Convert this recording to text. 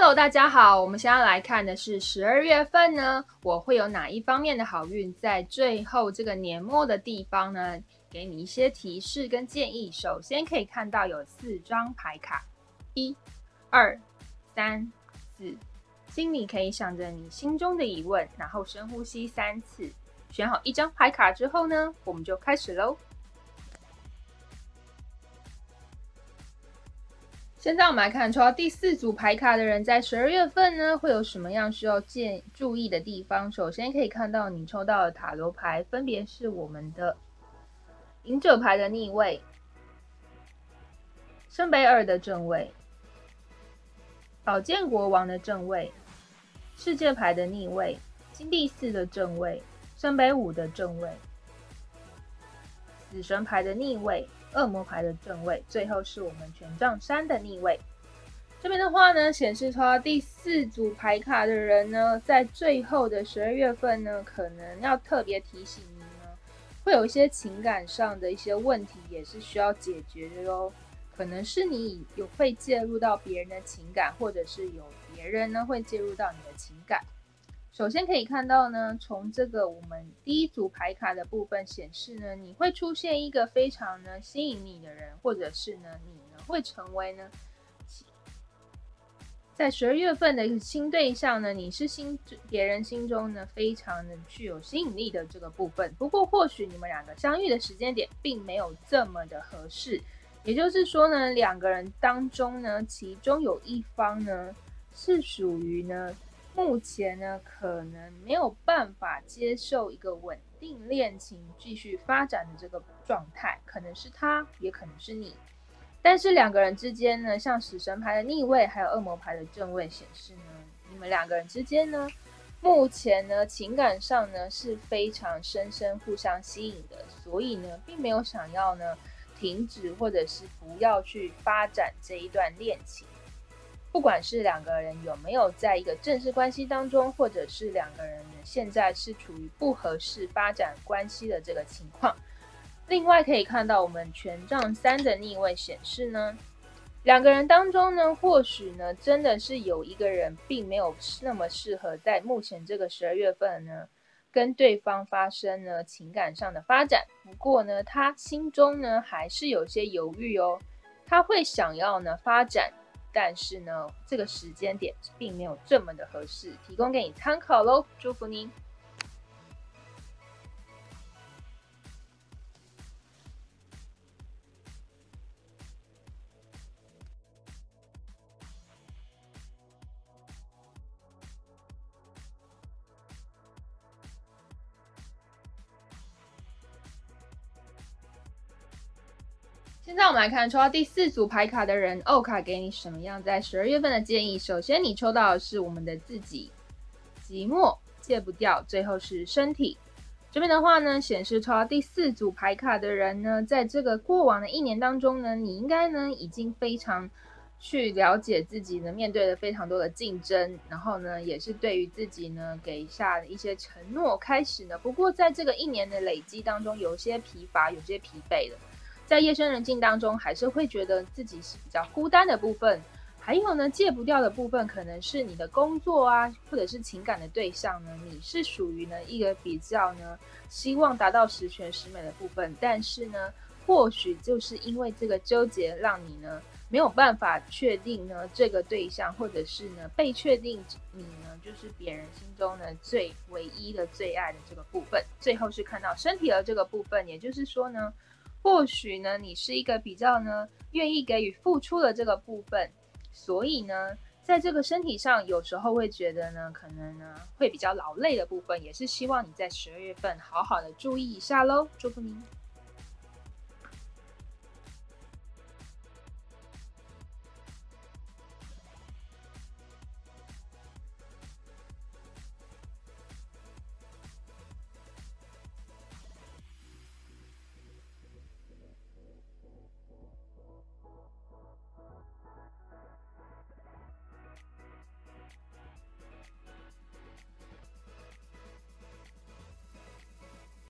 Hello，大家好，我们现在来看的是十二月份呢，我会有哪一方面的好运？在最后这个年末的地方呢，给你一些提示跟建议。首先可以看到有四张牌卡，一、二、三、四，心里可以想着你心中的疑问，然后深呼吸三次。选好一张牌卡之后呢，我们就开始喽。现在我们来看抽到第四组牌卡的人，在十二月份呢，会有什么样需要建注意的地方？首先可以看到你抽到的塔罗牌，分别是我们的隐者牌的逆位、圣杯二的正位、宝剑国王的正位、世界牌的逆位、金币四的正位、圣杯五的正位、死神牌的逆位。恶魔牌的正位，最后是我们权杖三的逆位。这边的话呢，显示出第四组牌卡的人呢，在最后的十二月份呢，可能要特别提醒你呢，会有一些情感上的一些问题，也是需要解决的哟。可能是你有会介入到别人的情感，或者是有别人呢会介入到你的情感。首先可以看到呢，从这个我们第一组牌卡的部分显示呢，你会出现一个非常呢吸引你的人，或者是呢你呢会成为呢，在十二月份的一个新对象呢，你是心别人心中呢非常的具有吸引力的这个部分。不过或许你们两个相遇的时间点并没有这么的合适，也就是说呢，两个人当中呢，其中有一方呢是属于呢。目前呢，可能没有办法接受一个稳定恋情继续发展的这个状态，可能是他，也可能是你。但是两个人之间呢，像死神牌的逆位，还有恶魔牌的正位显示呢，你们两个人之间呢，目前呢情感上呢是非常深深互相吸引的，所以呢，并没有想要呢停止或者是不要去发展这一段恋情。不管是两个人有没有在一个正式关系当中，或者是两个人现在是处于不合适发展关系的这个情况。另外可以看到，我们权杖三的逆位显示呢，两个人当中呢，或许呢真的是有一个人并没有那么适合在目前这个十二月份呢跟对方发生呢情感上的发展。不过呢，他心中呢还是有些犹豫哦，他会想要呢发展。但是呢，这个时间点并没有这么的合适，提供给你参考喽，祝福您。现在我们来看抽到第四组牌卡的人，欧卡给你什么样在十二月份的建议？首先，你抽到的是我们的自己，寂寞戒不掉，最后是身体。这边的话呢，显示抽到第四组牌卡的人呢，在这个过往的一年当中呢，你应该呢已经非常去了解自己呢，面对了非常多的竞争，然后呢，也是对于自己呢给下一些承诺，开始呢。不过在这个一年的累积当中，有些疲乏，有些疲惫了。在夜深人静当中，还是会觉得自己是比较孤单的部分。还有呢，戒不掉的部分，可能是你的工作啊，或者是情感的对象呢。你是属于呢一个比较呢希望达到十全十美的部分，但是呢，或许就是因为这个纠结，让你呢没有办法确定呢这个对象，或者是呢被确定你呢就是别人心中呢最唯一的最爱的这个部分。最后是看到身体的这个部分，也就是说呢。或许呢，你是一个比较呢愿意给予付出的这个部分，所以呢，在这个身体上有时候会觉得呢，可能呢会比较劳累的部分，也是希望你在十二月份好好的注意一下喽。祝福你。